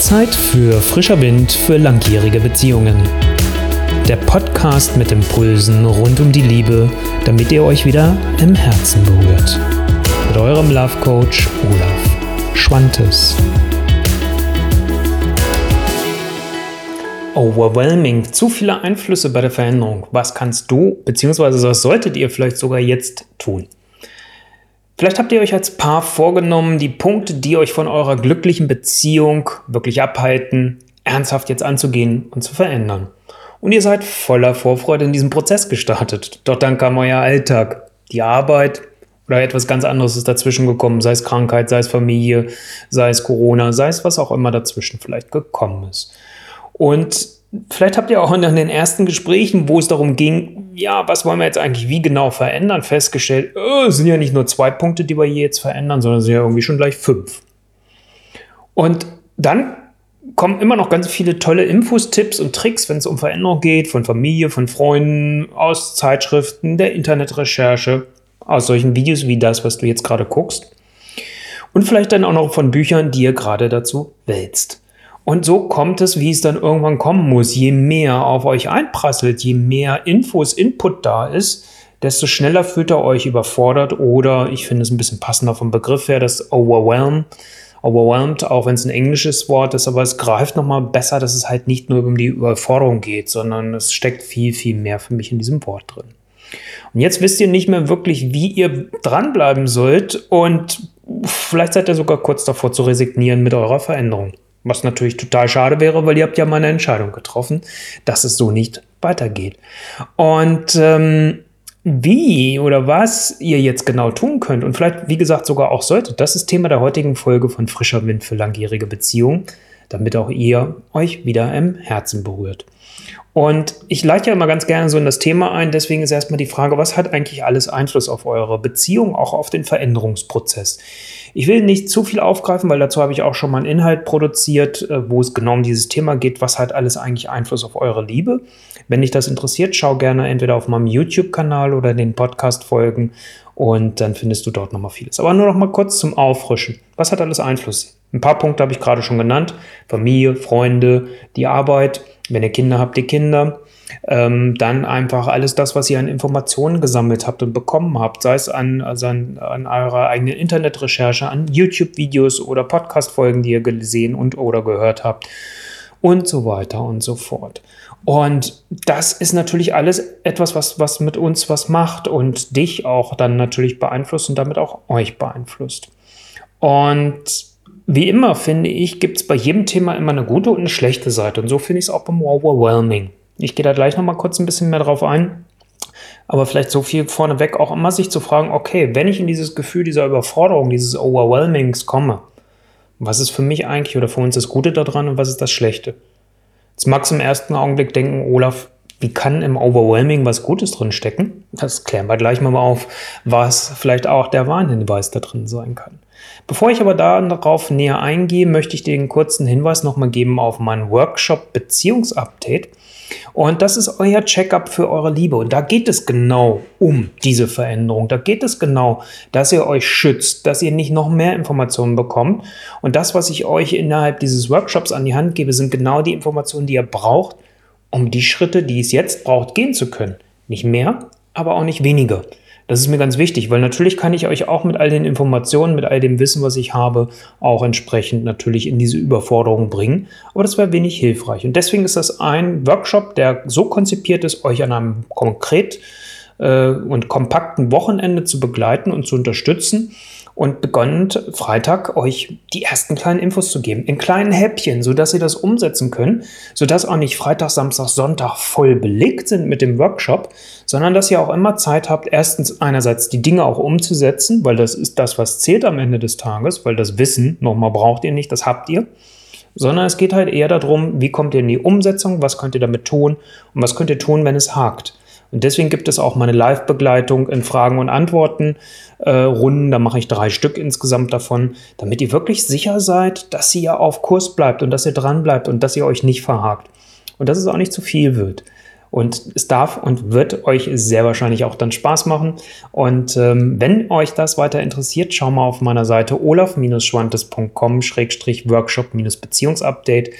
Zeit für frischer Wind für langjährige Beziehungen. Der Podcast mit Impulsen rund um die Liebe, damit ihr euch wieder im Herzen berührt. Mit eurem Love Coach Olaf Schwantes. Overwhelming, zu viele Einflüsse bei der Veränderung. Was kannst du, beziehungsweise was solltet ihr vielleicht sogar jetzt tun? Vielleicht habt ihr euch als Paar vorgenommen, die Punkte, die euch von eurer glücklichen Beziehung wirklich abhalten, ernsthaft jetzt anzugehen und zu verändern. Und ihr seid voller Vorfreude in diesem Prozess gestartet. Doch dann kam euer Alltag, die Arbeit oder etwas ganz anderes ist dazwischen gekommen, sei es Krankheit, sei es Familie, sei es Corona, sei es was auch immer dazwischen vielleicht gekommen ist. Und Vielleicht habt ihr auch in den ersten Gesprächen, wo es darum ging, ja, was wollen wir jetzt eigentlich wie genau verändern, festgestellt, oh, es sind ja nicht nur zwei Punkte, die wir hier jetzt verändern, sondern es sind ja irgendwie schon gleich fünf. Und dann kommen immer noch ganz viele tolle Infos, Tipps und Tricks, wenn es um Veränderung geht, von Familie, von Freunden, aus Zeitschriften, der Internetrecherche, aus solchen Videos wie das, was du jetzt gerade guckst. Und vielleicht dann auch noch von Büchern, die ihr gerade dazu wälzt. Und so kommt es, wie es dann irgendwann kommen muss. Je mehr auf euch einprasselt, je mehr Infos, Input da ist, desto schneller fühlt ihr euch überfordert oder ich finde es ein bisschen passender vom Begriff her, das Overwhelm. Overwhelmed, auch wenn es ein englisches Wort ist, aber es greift nochmal besser, dass es halt nicht nur um die Überforderung geht, sondern es steckt viel, viel mehr für mich in diesem Wort drin. Und jetzt wisst ihr nicht mehr wirklich, wie ihr dranbleiben sollt und vielleicht seid ihr sogar kurz davor zu resignieren mit eurer Veränderung. Was natürlich total schade wäre, weil ihr habt ja mal eine Entscheidung getroffen, dass es so nicht weitergeht. Und ähm, wie oder was ihr jetzt genau tun könnt und vielleicht, wie gesagt, sogar auch solltet, das ist Thema der heutigen Folge von Frischer Wind für langjährige Beziehungen, damit auch ihr euch wieder im Herzen berührt. Und ich leite ja immer ganz gerne so in das Thema ein, deswegen ist erstmal die Frage, was hat eigentlich alles Einfluss auf eure Beziehung, auch auf den Veränderungsprozess? Ich will nicht zu viel aufgreifen, weil dazu habe ich auch schon mal einen Inhalt produziert, äh, wo es genau um dieses Thema geht, was hat alles eigentlich Einfluss auf eure Liebe. Wenn dich das interessiert, schau gerne entweder auf meinem YouTube-Kanal oder den Podcast-Folgen und dann findest du dort nochmal vieles. Aber nur noch mal kurz zum Auffrischen. Was hat alles Einfluss? Ein paar Punkte habe ich gerade schon genannt. Familie, Freunde, die Arbeit. Wenn ihr Kinder habt, die Kinder. Ähm, dann einfach alles das, was ihr an Informationen gesammelt habt und bekommen habt, sei es an, also an, an eurer eigenen Internetrecherche, an YouTube-Videos oder Podcast-Folgen, die ihr gesehen und oder gehört habt und so weiter und so fort. Und das ist natürlich alles etwas, was, was mit uns was macht und dich auch dann natürlich beeinflusst und damit auch euch beeinflusst. Und wie immer finde ich, gibt es bei jedem Thema immer eine gute und eine schlechte Seite. Und so finde ich es auch beim Overwhelming. Ich gehe da gleich nochmal kurz ein bisschen mehr drauf ein. Aber vielleicht so viel vorneweg auch immer sich zu fragen, okay, wenn ich in dieses Gefühl dieser Überforderung, dieses Overwhelmings komme, was ist für mich eigentlich oder für uns das Gute daran und was ist das Schlechte? Jetzt magst du im ersten Augenblick denken, Olaf, wie kann im Overwhelming was Gutes drin stecken? Das klären wir gleich mal auf, was vielleicht auch der Warnhinweis da drin sein kann. Bevor ich aber darauf näher eingehe, möchte ich dir einen kurzen Hinweis nochmal geben auf meinen Workshop Beziehungsupdate. Und das ist euer Checkup für eure Liebe. Und da geht es genau um diese Veränderung. Da geht es genau, dass ihr euch schützt, dass ihr nicht noch mehr Informationen bekommt. Und das, was ich euch innerhalb dieses Workshops an die Hand gebe, sind genau die Informationen, die ihr braucht, um die Schritte, die es jetzt braucht, gehen zu können. Nicht mehr, aber auch nicht weniger. Das ist mir ganz wichtig, weil natürlich kann ich euch auch mit all den Informationen, mit all dem Wissen, was ich habe, auch entsprechend natürlich in diese Überforderung bringen. Aber das wäre wenig hilfreich. Und deswegen ist das ein Workshop, der so konzipiert ist, euch an einem konkret äh, und kompakten Wochenende zu begleiten und zu unterstützen und begonnen Freitag euch die ersten kleinen Infos zu geben, in kleinen Häppchen, sodass ihr das umsetzen könnt, sodass auch nicht Freitag, Samstag, Sonntag voll belegt sind mit dem Workshop, sondern dass ihr auch immer Zeit habt, erstens einerseits die Dinge auch umzusetzen, weil das ist das, was zählt am Ende des Tages, weil das Wissen nochmal braucht ihr nicht, das habt ihr. Sondern es geht halt eher darum, wie kommt ihr in die Umsetzung, was könnt ihr damit tun? Und was könnt ihr tun, wenn es hakt. Und deswegen gibt es auch meine Live-Begleitung in Fragen und Antworten äh. Da mache ich drei Stück insgesamt davon, damit ihr wirklich sicher seid, dass ihr auf Kurs bleibt und dass ihr dran bleibt und dass ihr euch nicht verhakt. Und dass es auch nicht zu viel wird. Und es darf und wird euch sehr wahrscheinlich auch dann Spaß machen. Und ähm, wenn euch das weiter interessiert, schau mal auf meiner Seite olaf-schwantes.com-workshop-beziehungsupdate.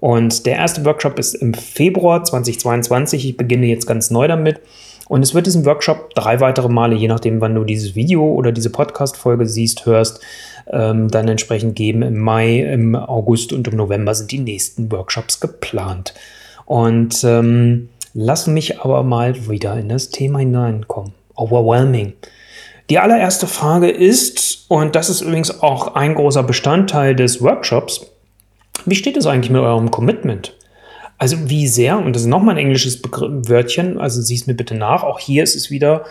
Und der erste Workshop ist im Februar 2022. Ich beginne jetzt ganz neu damit. Und es wird diesen Workshop drei weitere Male, je nachdem, wann du dieses Video oder diese Podcast-Folge siehst, hörst, ähm, dann entsprechend geben. Im Mai, im August und im November sind die nächsten Workshops geplant. Und ähm, lass mich aber mal wieder in das Thema hineinkommen. Overwhelming. Die allererste Frage ist, und das ist übrigens auch ein großer Bestandteil des Workshops, wie steht es eigentlich mit eurem Commitment? Also wie sehr, und das ist nochmal ein englisches Begr Wörtchen, also sieh es mir bitte nach, auch hier ist es wieder,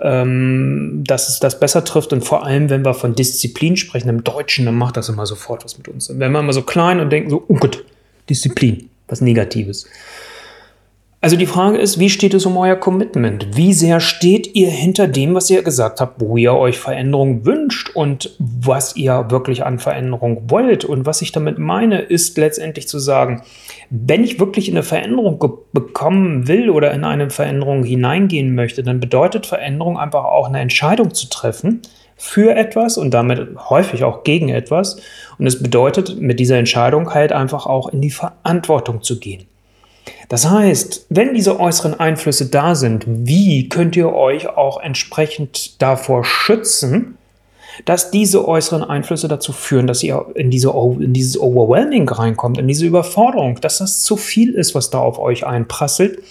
ähm, dass es das besser trifft und vor allem, wenn wir von Disziplin sprechen, im Deutschen, dann macht das immer sofort was mit uns. Und wenn wir immer so klein und denken so, oh Gott, Disziplin, was Negatives. Also die Frage ist, wie steht es um euer Commitment? Wie sehr steht ihr hinter dem, was ihr gesagt habt, wo ihr euch Veränderung wünscht und was ihr wirklich an Veränderung wollt? Und was ich damit meine, ist letztendlich zu sagen, wenn ich wirklich in eine Veränderung bekommen will oder in eine Veränderung hineingehen möchte, dann bedeutet Veränderung einfach auch eine Entscheidung zu treffen für etwas und damit häufig auch gegen etwas. Und es bedeutet mit dieser Entscheidung halt einfach auch in die Verantwortung zu gehen. Das heißt, wenn diese äußeren Einflüsse da sind, wie könnt ihr euch auch entsprechend davor schützen, dass diese äußeren Einflüsse dazu führen, dass ihr in, diese, in dieses Overwhelming reinkommt, in diese Überforderung, dass das zu viel ist, was da auf euch einprasselt.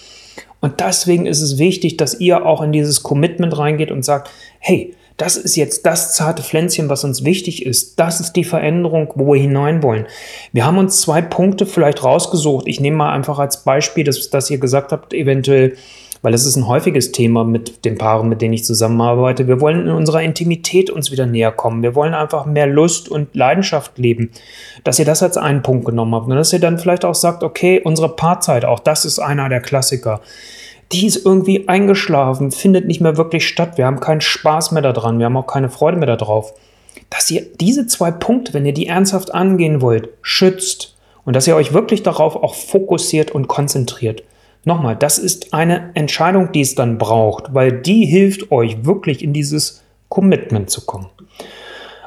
Und deswegen ist es wichtig, dass ihr auch in dieses Commitment reingeht und sagt, hey, das ist jetzt das zarte Pflänzchen, was uns wichtig ist. Das ist die Veränderung, wo wir hinein wollen. Wir haben uns zwei Punkte vielleicht rausgesucht. Ich nehme mal einfach als Beispiel, dass, dass ihr gesagt habt, eventuell, weil es ist ein häufiges Thema mit den Paaren, mit denen ich zusammenarbeite. Wir wollen in unserer Intimität uns wieder näher kommen. Wir wollen einfach mehr Lust und Leidenschaft leben. Dass ihr das als einen Punkt genommen habt und dass ihr dann vielleicht auch sagt, okay, unsere Paarzeit, auch das ist einer der Klassiker die ist irgendwie eingeschlafen, findet nicht mehr wirklich statt. Wir haben keinen Spaß mehr daran, wir haben auch keine Freude mehr darauf. Dass ihr diese zwei Punkte, wenn ihr die ernsthaft angehen wollt, schützt und dass ihr euch wirklich darauf auch fokussiert und konzentriert. Nochmal, das ist eine Entscheidung, die es dann braucht, weil die hilft euch wirklich in dieses Commitment zu kommen.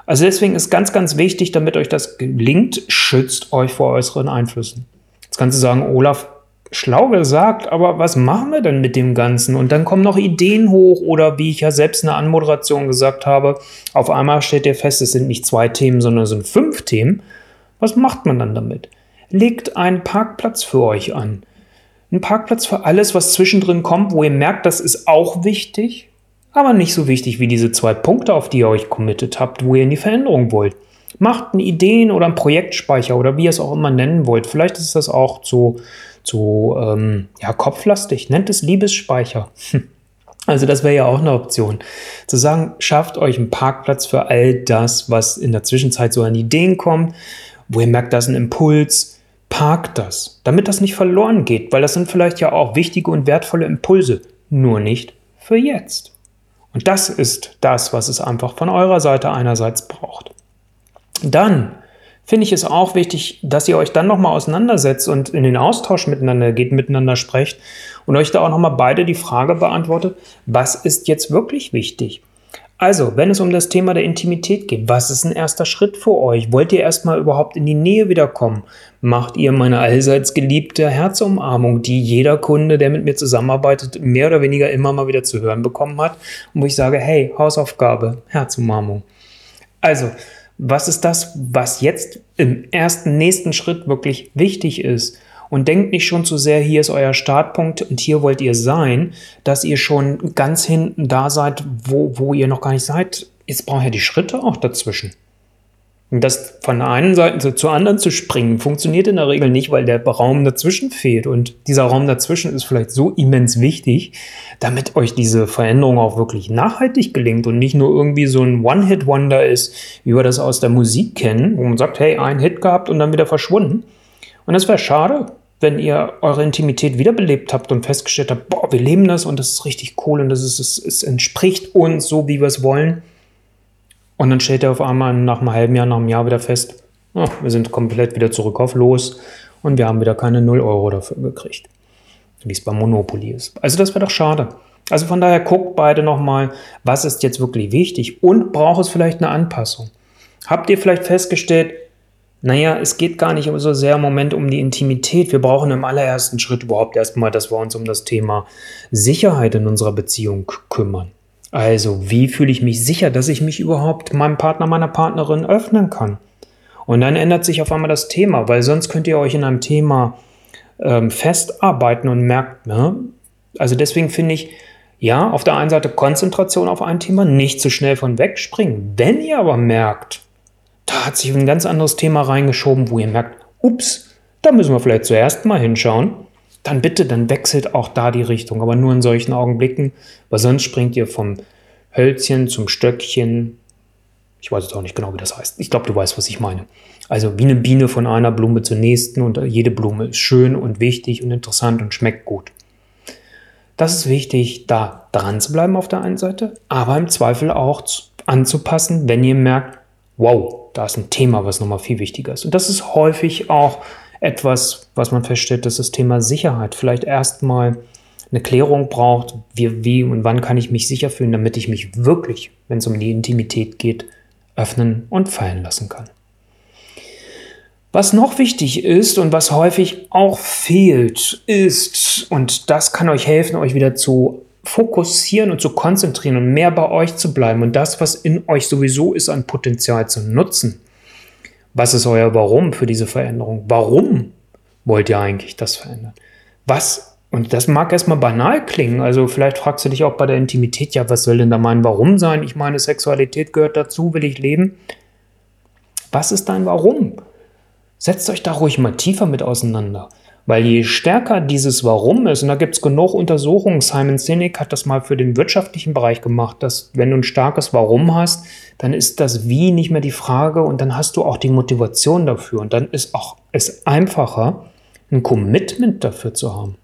Also deswegen ist ganz, ganz wichtig, damit euch das gelingt, schützt euch vor äußeren Einflüssen. Jetzt kannst du sagen, Olaf, schlau gesagt, aber was machen wir denn mit dem Ganzen? Und dann kommen noch Ideen hoch oder wie ich ja selbst in der Anmoderation gesagt habe, auf einmal stellt ihr fest, es sind nicht zwei Themen, sondern es sind fünf Themen. Was macht man dann damit? Legt einen Parkplatz für euch an. Ein Parkplatz für alles, was zwischendrin kommt, wo ihr merkt, das ist auch wichtig, aber nicht so wichtig wie diese zwei Punkte, auf die ihr euch committed habt, wo ihr in die Veränderung wollt. Macht einen Ideen- oder einen Projektspeicher oder wie ihr es auch immer nennen wollt. Vielleicht ist das auch so zu ähm, ja, kopflastig, nennt es Liebesspeicher. Also das wäre ja auch eine Option. Zu sagen, schafft euch einen Parkplatz für all das, was in der Zwischenzeit so an Ideen kommt, wo ihr merkt, da ist ein Impuls, parkt das, damit das nicht verloren geht, weil das sind vielleicht ja auch wichtige und wertvolle Impulse, nur nicht für jetzt. Und das ist das, was es einfach von eurer Seite einerseits braucht. Dann finde ich es auch wichtig, dass ihr euch dann nochmal auseinandersetzt und in den Austausch miteinander geht, miteinander sprecht und euch da auch nochmal beide die Frage beantwortet, was ist jetzt wirklich wichtig? Also, wenn es um das Thema der Intimität geht, was ist ein erster Schritt für euch? Wollt ihr erstmal überhaupt in die Nähe wiederkommen? Macht ihr meine allseits geliebte Herzumarmung, die jeder Kunde, der mit mir zusammenarbeitet, mehr oder weniger immer mal wieder zu hören bekommen hat? Und wo ich sage, hey, Hausaufgabe, Herzumarmung. Also, was ist das, was jetzt im ersten, nächsten Schritt wirklich wichtig ist. Und denkt nicht schon zu sehr, hier ist euer Startpunkt und hier wollt ihr sein, dass ihr schon ganz hinten da seid, wo, wo ihr noch gar nicht seid. Jetzt braucht ihr die Schritte auch dazwischen. Und das von der einen Seite zur anderen zu springen, funktioniert in der Regel nicht, weil der Raum dazwischen fehlt. Und dieser Raum dazwischen ist vielleicht so immens wichtig, damit euch diese Veränderung auch wirklich nachhaltig gelingt und nicht nur irgendwie so ein One-Hit-Wonder ist, wie wir das aus der Musik kennen, wo man sagt, hey, ein Hit gehabt und dann wieder verschwunden. Und es wäre schade, wenn ihr eure Intimität wiederbelebt habt und festgestellt habt, boah, wir leben das und das ist richtig cool und das ist, es, es entspricht uns so, wie wir es wollen und dann stellt er auf einmal nach einem halben Jahr, nach einem Jahr wieder fest, oh, wir sind komplett wieder zurück auf Los und wir haben wieder keine 0 Euro dafür gekriegt. wie es bei Monopoly ist. Also das wäre doch schade. Also von daher guckt beide nochmal, was ist jetzt wirklich wichtig und braucht es vielleicht eine Anpassung. Habt ihr vielleicht festgestellt, naja, es geht gar nicht so sehr im Moment um die Intimität. Wir brauchen im allerersten Schritt überhaupt erstmal, dass wir uns um das Thema Sicherheit in unserer Beziehung kümmern. Also, wie fühle ich mich sicher, dass ich mich überhaupt meinem Partner, meiner Partnerin öffnen kann? Und dann ändert sich auf einmal das Thema, weil sonst könnt ihr euch in einem Thema ähm, festarbeiten und merkt, ne? Also deswegen finde ich, ja, auf der einen Seite Konzentration auf ein Thema, nicht zu schnell von wegspringen. Wenn ihr aber merkt, da hat sich ein ganz anderes Thema reingeschoben, wo ihr merkt, ups, da müssen wir vielleicht zuerst mal hinschauen, dann bitte, dann wechselt auch da die Richtung, aber nur in solchen Augenblicken, weil sonst springt ihr vom Hölzchen zum Stöckchen. Ich weiß jetzt auch nicht genau, wie das heißt. Ich glaube, du weißt, was ich meine. Also wie eine Biene von einer Blume zur nächsten und jede Blume ist schön und wichtig und interessant und schmeckt gut. Das ist wichtig, da dran zu bleiben auf der einen Seite, aber im Zweifel auch anzupassen, wenn ihr merkt, wow, da ist ein Thema, was nochmal viel wichtiger ist. Und das ist häufig auch etwas, was man feststellt, dass das Thema Sicherheit vielleicht erstmal eine Klärung braucht, wie, wie und wann kann ich mich sicher fühlen, damit ich mich wirklich, wenn es um die Intimität geht, öffnen und fallen lassen kann. Was noch wichtig ist und was häufig auch fehlt, ist, und das kann euch helfen, euch wieder zu fokussieren und zu konzentrieren und mehr bei euch zu bleiben und das, was in euch sowieso ist, an Potenzial zu nutzen. Was ist euer Warum für diese Veränderung? Warum wollt ihr eigentlich das verändern? Was, und das mag erstmal banal klingen, also vielleicht fragst du dich auch bei der Intimität, ja, was soll denn da mein Warum sein? Ich meine, Sexualität gehört dazu, will ich leben? Was ist dein Warum? Setzt euch da ruhig mal tiefer mit auseinander. Weil je stärker dieses Warum ist, und da gibt es genug Untersuchungen, Simon Sinek hat das mal für den wirtschaftlichen Bereich gemacht, dass wenn du ein starkes Warum hast, dann ist das Wie nicht mehr die Frage und dann hast du auch die Motivation dafür. Und dann ist auch es einfacher, ein Commitment dafür zu haben.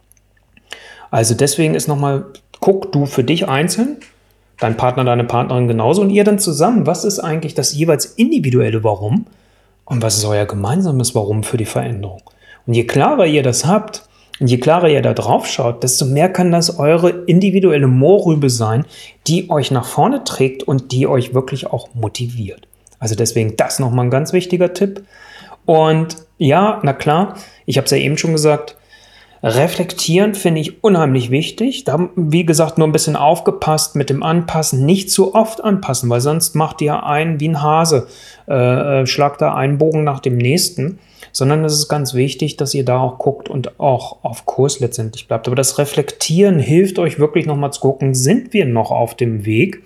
Also deswegen ist nochmal, guck du für dich einzeln, dein Partner, deine Partnerin genauso und ihr dann zusammen, was ist eigentlich das jeweils individuelle Warum? Und was ist euer gemeinsames Warum für die Veränderung? Und je klarer ihr das habt und je klarer ihr da drauf schaut, desto mehr kann das eure individuelle Mohrrübe sein, die euch nach vorne trägt und die euch wirklich auch motiviert. Also deswegen das nochmal ein ganz wichtiger Tipp. Und ja, na klar, ich habe es ja eben schon gesagt, Reflektieren finde ich unheimlich wichtig. Da, wie gesagt, nur ein bisschen aufgepasst mit dem Anpassen. Nicht zu oft anpassen, weil sonst macht ihr einen wie ein Hase. Äh, äh, schlagt da einen Bogen nach dem nächsten. Sondern es ist ganz wichtig, dass ihr da auch guckt und auch auf Kurs letztendlich bleibt. Aber das Reflektieren hilft euch wirklich nochmal zu gucken, sind wir noch auf dem Weg?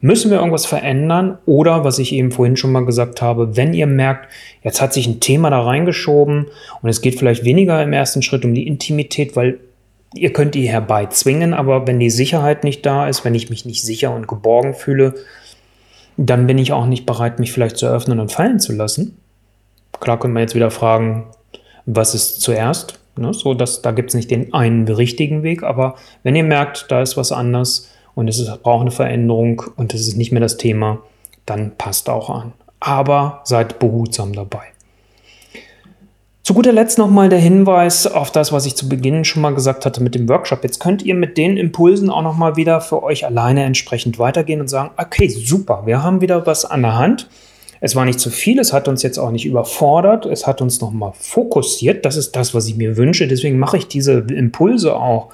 Müssen wir irgendwas verändern? Oder, was ich eben vorhin schon mal gesagt habe, wenn ihr merkt, jetzt hat sich ein Thema da reingeschoben und es geht vielleicht weniger im ersten Schritt um die Intimität, weil ihr könnt die herbeizwingen, aber wenn die Sicherheit nicht da ist, wenn ich mich nicht sicher und geborgen fühle, dann bin ich auch nicht bereit, mich vielleicht zu öffnen und fallen zu lassen. Klar können wir jetzt wieder fragen, was ist zuerst? Ne, so, dass, da gibt es nicht den einen richtigen Weg, aber wenn ihr merkt, da ist was anders, und es ist, braucht eine Veränderung und es ist nicht mehr das Thema, dann passt auch an. Aber seid behutsam dabei. Zu guter Letzt nochmal der Hinweis auf das, was ich zu Beginn schon mal gesagt hatte mit dem Workshop. Jetzt könnt ihr mit den Impulsen auch nochmal wieder für euch alleine entsprechend weitergehen und sagen, okay, super, wir haben wieder was an der Hand. Es war nicht zu viel, es hat uns jetzt auch nicht überfordert, es hat uns nochmal fokussiert. Das ist das, was ich mir wünsche. Deswegen mache ich diese Impulse auch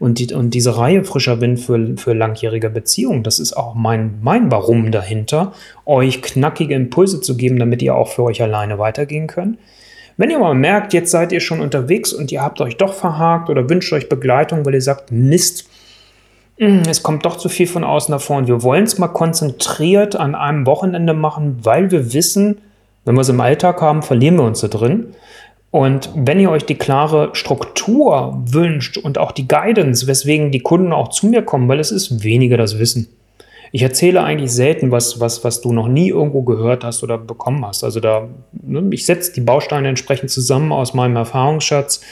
und, die, und diese Reihe frischer Wind für, für langjährige Beziehungen. Das ist auch mein, mein Warum dahinter, euch knackige Impulse zu geben, damit ihr auch für euch alleine weitergehen könnt. Wenn ihr mal merkt, jetzt seid ihr schon unterwegs und ihr habt euch doch verhakt oder wünscht euch Begleitung, weil ihr sagt, Mist, es kommt doch zu viel von außen davor und wir wollen es mal konzentriert an einem Wochenende machen, weil wir wissen, wenn wir es im Alltag haben, verlieren wir uns da drin. Und wenn ihr euch die klare Struktur wünscht und auch die Guidance, weswegen die Kunden auch zu mir kommen, weil es ist weniger das Wissen. Ich erzähle eigentlich selten was, was, was du noch nie irgendwo gehört hast oder bekommen hast. Also da, ne, ich setze die Bausteine entsprechend zusammen aus meinem Erfahrungsschatz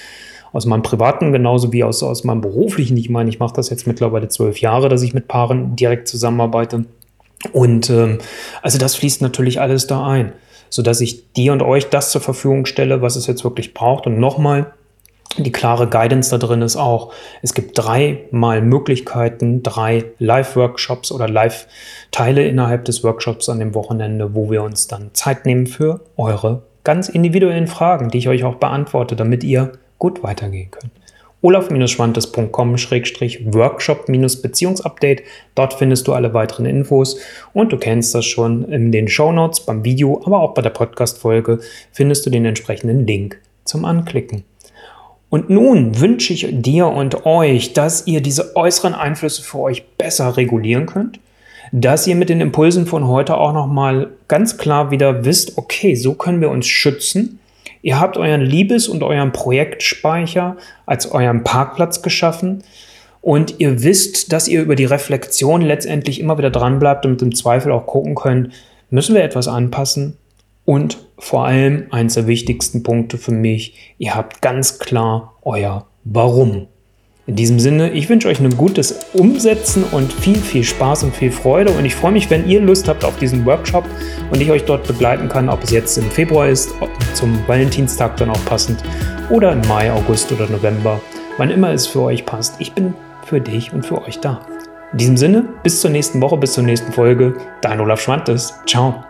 aus meinem privaten genauso wie aus, aus meinem beruflichen. Ich meine, ich mache das jetzt mittlerweile zwölf Jahre, dass ich mit Paaren direkt zusammenarbeite. Und ähm, also das fließt natürlich alles da ein, sodass ich dir und euch das zur Verfügung stelle, was es jetzt wirklich braucht. Und nochmal, die klare Guidance da drin ist auch, es gibt dreimal Möglichkeiten, drei Live-Workshops oder Live-Teile innerhalb des Workshops an dem Wochenende, wo wir uns dann Zeit nehmen für eure ganz individuellen Fragen, die ich euch auch beantworte, damit ihr gut weitergehen könnt. olaf-schwantes.com-workshop-beziehungsupdate. Dort findest du alle weiteren Infos und du kennst das schon in den Show Notes beim Video, aber auch bei der Podcast-Folge findest du den entsprechenden Link zum Anklicken. Und nun wünsche ich dir und euch, dass ihr diese äußeren Einflüsse für euch besser regulieren könnt, dass ihr mit den Impulsen von heute auch nochmal ganz klar wieder wisst, okay, so können wir uns schützen. Ihr habt euren Liebes- und euren Projektspeicher als euren Parkplatz geschaffen und ihr wisst, dass ihr über die Reflexion letztendlich immer wieder dran bleibt und im Zweifel auch gucken könnt, müssen wir etwas anpassen? Und vor allem eines der wichtigsten Punkte für mich, ihr habt ganz klar euer Warum. In diesem Sinne, ich wünsche euch ein gutes Umsetzen und viel, viel Spaß und viel Freude. Und ich freue mich, wenn ihr Lust habt auf diesen Workshop und ich euch dort begleiten kann, ob es jetzt im Februar ist, zum Valentinstag dann auch passend, oder im Mai, August oder November, wann immer es für euch passt. Ich bin für dich und für euch da. In diesem Sinne, bis zur nächsten Woche, bis zur nächsten Folge. Dein Olaf Schwantes. Ciao.